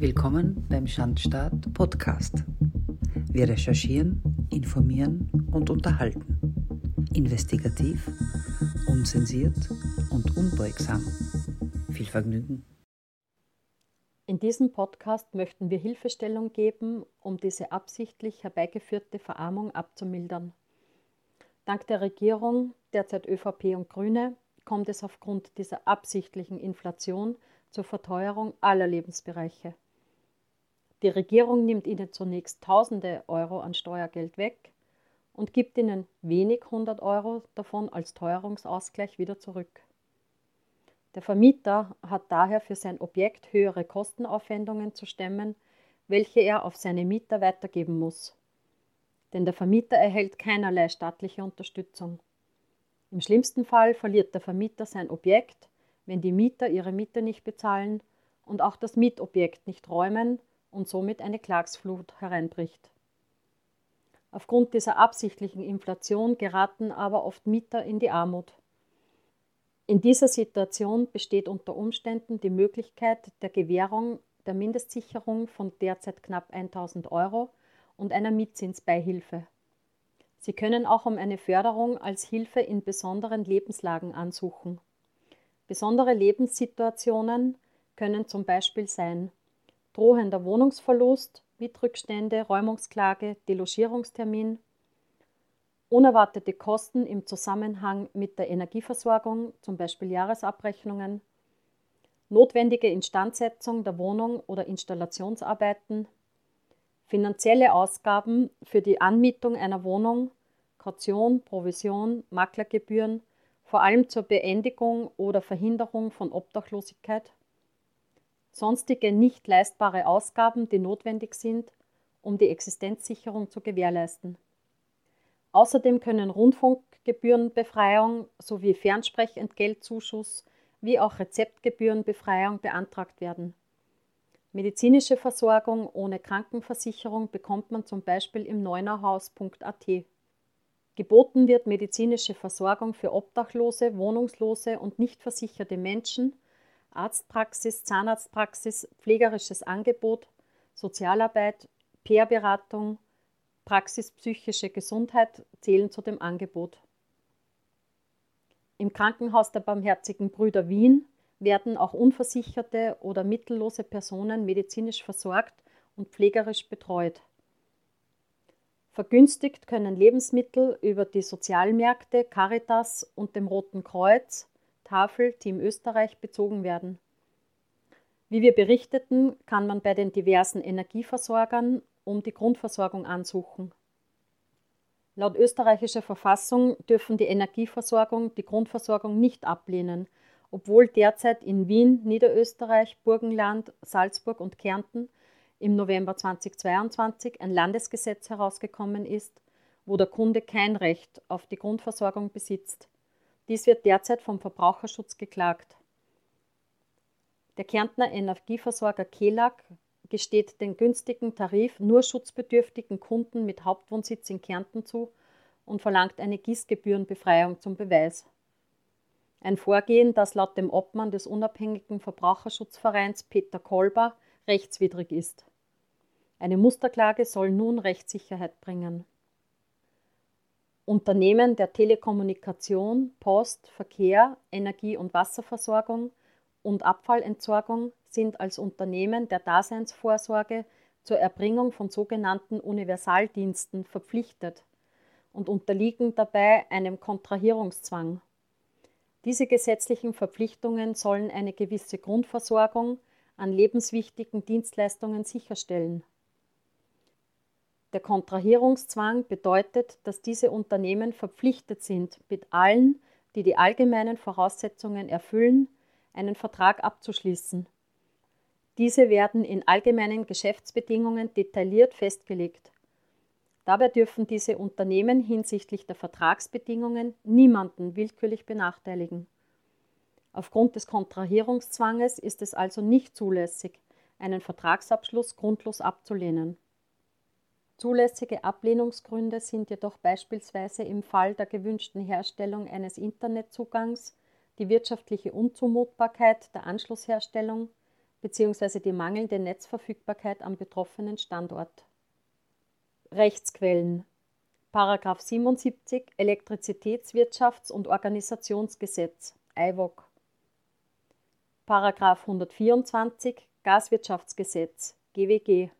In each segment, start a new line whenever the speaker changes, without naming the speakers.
Willkommen beim Schandstaat Podcast. Wir recherchieren, informieren und unterhalten. Investigativ, unzensiert und unbeugsam. Viel Vergnügen.
In diesem Podcast möchten wir Hilfestellung geben, um diese absichtlich herbeigeführte Verarmung abzumildern. Dank der Regierung, derzeit ÖVP und Grüne, kommt es aufgrund dieser absichtlichen Inflation zur Verteuerung aller Lebensbereiche. Die Regierung nimmt ihnen zunächst Tausende Euro an Steuergeld weg und gibt ihnen wenig 100 Euro davon als Teuerungsausgleich wieder zurück. Der Vermieter hat daher für sein Objekt höhere Kostenaufwendungen zu stemmen, welche er auf seine Mieter weitergeben muss. Denn der Vermieter erhält keinerlei staatliche Unterstützung. Im schlimmsten Fall verliert der Vermieter sein Objekt, wenn die Mieter ihre Miete nicht bezahlen und auch das Mietobjekt nicht räumen und somit eine Klagsflut hereinbricht. Aufgrund dieser absichtlichen Inflation geraten aber oft Mieter in die Armut. In dieser Situation besteht unter Umständen die Möglichkeit der Gewährung der Mindestsicherung von derzeit knapp 1000 Euro und einer Mietzinsbeihilfe. Sie können auch um eine Förderung als Hilfe in besonderen Lebenslagen ansuchen. Besondere Lebenssituationen können zum Beispiel sein drohender Wohnungsverlust, Mietrückstände, Räumungsklage, Delogierungstermin, unerwartete Kosten im Zusammenhang mit der Energieversorgung, zum Beispiel Jahresabrechnungen, notwendige Instandsetzung der Wohnung oder Installationsarbeiten, finanzielle Ausgaben für die Anmietung einer Wohnung, Kaution, Provision, Maklergebühren, vor allem zur Beendigung oder Verhinderung von Obdachlosigkeit, sonstige nicht leistbare Ausgaben, die notwendig sind, um die Existenzsicherung zu gewährleisten. Außerdem können Rundfunkgebührenbefreiung sowie Fernsprechendgeltzuschuss wie auch Rezeptgebührenbefreiung beantragt werden. Medizinische Versorgung ohne Krankenversicherung bekommt man zum Beispiel im Neunerhaus.at. Geboten wird medizinische Versorgung für Obdachlose, Wohnungslose und nicht versicherte Menschen – Arztpraxis, Zahnarztpraxis, pflegerisches Angebot, Sozialarbeit, Peerberatung, Praxis psychische Gesundheit zählen zu dem Angebot. Im Krankenhaus der Barmherzigen Brüder Wien werden auch unversicherte oder mittellose Personen medizinisch versorgt und pflegerisch betreut. Vergünstigt können Lebensmittel über die Sozialmärkte Caritas und dem Roten Kreuz Tafel Team Österreich bezogen werden. Wie wir berichteten, kann man bei den diversen Energieversorgern um die Grundversorgung ansuchen. Laut österreichischer Verfassung dürfen die Energieversorgung die Grundversorgung nicht ablehnen, obwohl derzeit in Wien, Niederösterreich, Burgenland, Salzburg und Kärnten im November 2022 ein Landesgesetz herausgekommen ist, wo der Kunde kein Recht auf die Grundversorgung besitzt. Dies wird derzeit vom Verbraucherschutz geklagt. Der Kärntner Energieversorger KELAG gesteht den günstigen Tarif nur schutzbedürftigen Kunden mit Hauptwohnsitz in Kärnten zu und verlangt eine Gießgebührenbefreiung zum Beweis. Ein Vorgehen, das laut dem Obmann des unabhängigen Verbraucherschutzvereins Peter Kolber rechtswidrig ist. Eine Musterklage soll nun Rechtssicherheit bringen. Unternehmen der Telekommunikation, Post, Verkehr, Energie- und Wasserversorgung und Abfallentsorgung sind als Unternehmen der Daseinsvorsorge zur Erbringung von sogenannten Universaldiensten verpflichtet und unterliegen dabei einem Kontrahierungszwang. Diese gesetzlichen Verpflichtungen sollen eine gewisse Grundversorgung an lebenswichtigen Dienstleistungen sicherstellen. Der Kontrahierungszwang bedeutet, dass diese Unternehmen verpflichtet sind, mit allen, die die allgemeinen Voraussetzungen erfüllen, einen Vertrag abzuschließen. Diese werden in allgemeinen Geschäftsbedingungen detailliert festgelegt. Dabei dürfen diese Unternehmen hinsichtlich der Vertragsbedingungen niemanden willkürlich benachteiligen. Aufgrund des Kontrahierungszwanges ist es also nicht zulässig, einen Vertragsabschluss grundlos abzulehnen. Zulässige Ablehnungsgründe sind jedoch beispielsweise im Fall der gewünschten Herstellung eines Internetzugangs die wirtschaftliche Unzumutbarkeit der Anschlussherstellung, bzw. die mangelnde Netzverfügbarkeit am betroffenen Standort. Rechtsquellen Paragraph 77 Elektrizitätswirtschafts- und Organisationsgesetz Paragraph 124 Gaswirtschaftsgesetz (GWG)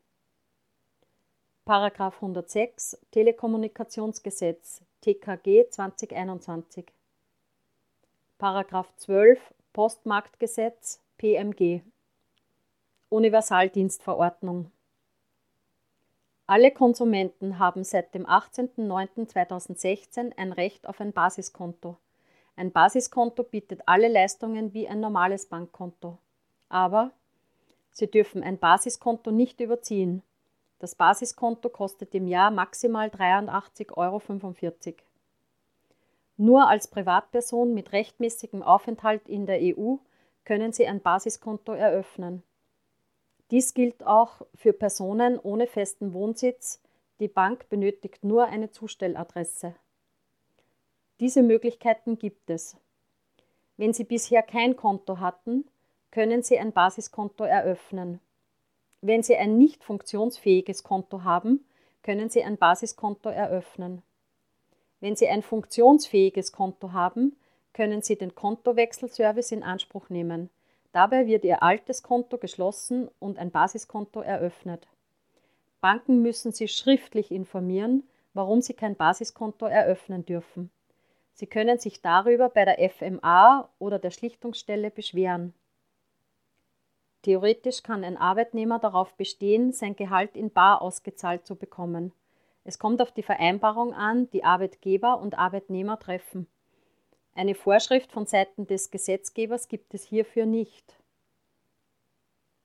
Paragraph 106 Telekommunikationsgesetz (TKG 2021) Paragraph 12 Postmarktgesetz (PMG) Universaldienstverordnung alle Konsumenten haben seit dem 18.09.2016 ein Recht auf ein Basiskonto. Ein Basiskonto bietet alle Leistungen wie ein normales Bankkonto. Aber Sie dürfen ein Basiskonto nicht überziehen. Das Basiskonto kostet im Jahr maximal 83,45 Euro. Nur als Privatperson mit rechtmäßigem Aufenthalt in der EU können Sie ein Basiskonto eröffnen. Dies gilt auch für Personen ohne festen Wohnsitz. Die Bank benötigt nur eine Zustelladresse. Diese Möglichkeiten gibt es. Wenn Sie bisher kein Konto hatten, können Sie ein Basiskonto eröffnen. Wenn Sie ein nicht funktionsfähiges Konto haben, können Sie ein Basiskonto eröffnen. Wenn Sie ein funktionsfähiges Konto haben, können Sie den Kontowechselservice in Anspruch nehmen. Dabei wird Ihr altes Konto geschlossen und ein Basiskonto eröffnet. Banken müssen Sie schriftlich informieren, warum Sie kein Basiskonto eröffnen dürfen. Sie können sich darüber bei der FMA oder der Schlichtungsstelle beschweren. Theoretisch kann ein Arbeitnehmer darauf bestehen, sein Gehalt in Bar ausgezahlt zu bekommen. Es kommt auf die Vereinbarung an, die Arbeitgeber und Arbeitnehmer treffen. Eine Vorschrift von Seiten des Gesetzgebers gibt es hierfür nicht.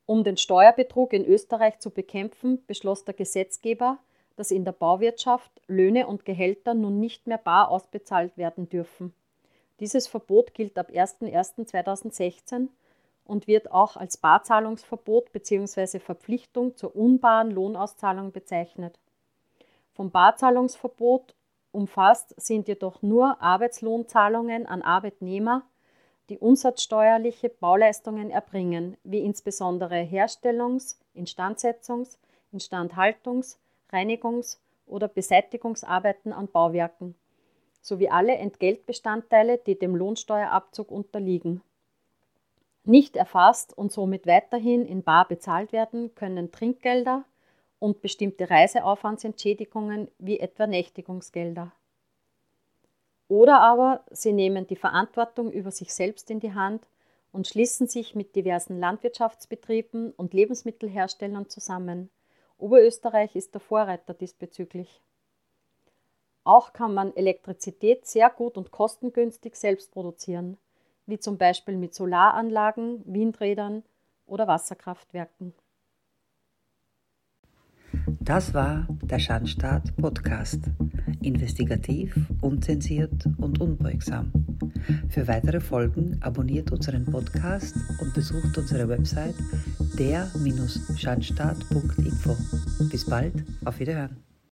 Um den Steuerbetrug in Österreich zu bekämpfen, beschloss der Gesetzgeber, dass in der Bauwirtschaft Löhne und Gehälter nun nicht mehr bar ausbezahlt werden dürfen. Dieses Verbot gilt ab 01.01.2016 und wird auch als Barzahlungsverbot bzw. Verpflichtung zur unbaren Lohnauszahlung bezeichnet. Vom Barzahlungsverbot Umfasst sind jedoch nur Arbeitslohnzahlungen an Arbeitnehmer, die umsatzsteuerliche Bauleistungen erbringen, wie insbesondere Herstellungs-, Instandsetzungs-, Instandhaltungs-, Reinigungs- oder Beseitigungsarbeiten an Bauwerken, sowie alle Entgeltbestandteile, die dem Lohnsteuerabzug unterliegen. Nicht erfasst und somit weiterhin in bar bezahlt werden können Trinkgelder, und bestimmte Reiseaufwandsentschädigungen wie etwa Nächtigungsgelder. Oder aber sie nehmen die Verantwortung über sich selbst in die Hand und schließen sich mit diversen Landwirtschaftsbetrieben und Lebensmittelherstellern zusammen. Oberösterreich ist der Vorreiter diesbezüglich. Auch kann man Elektrizität sehr gut und kostengünstig selbst produzieren, wie zum Beispiel mit Solaranlagen, Windrädern oder Wasserkraftwerken.
Das war der Schandstaat Podcast. Investigativ, unzensiert und unbeugsam. Für weitere Folgen abonniert unseren Podcast und besucht unsere Website der-schandstaat.info. Bis bald, auf Wiederhören.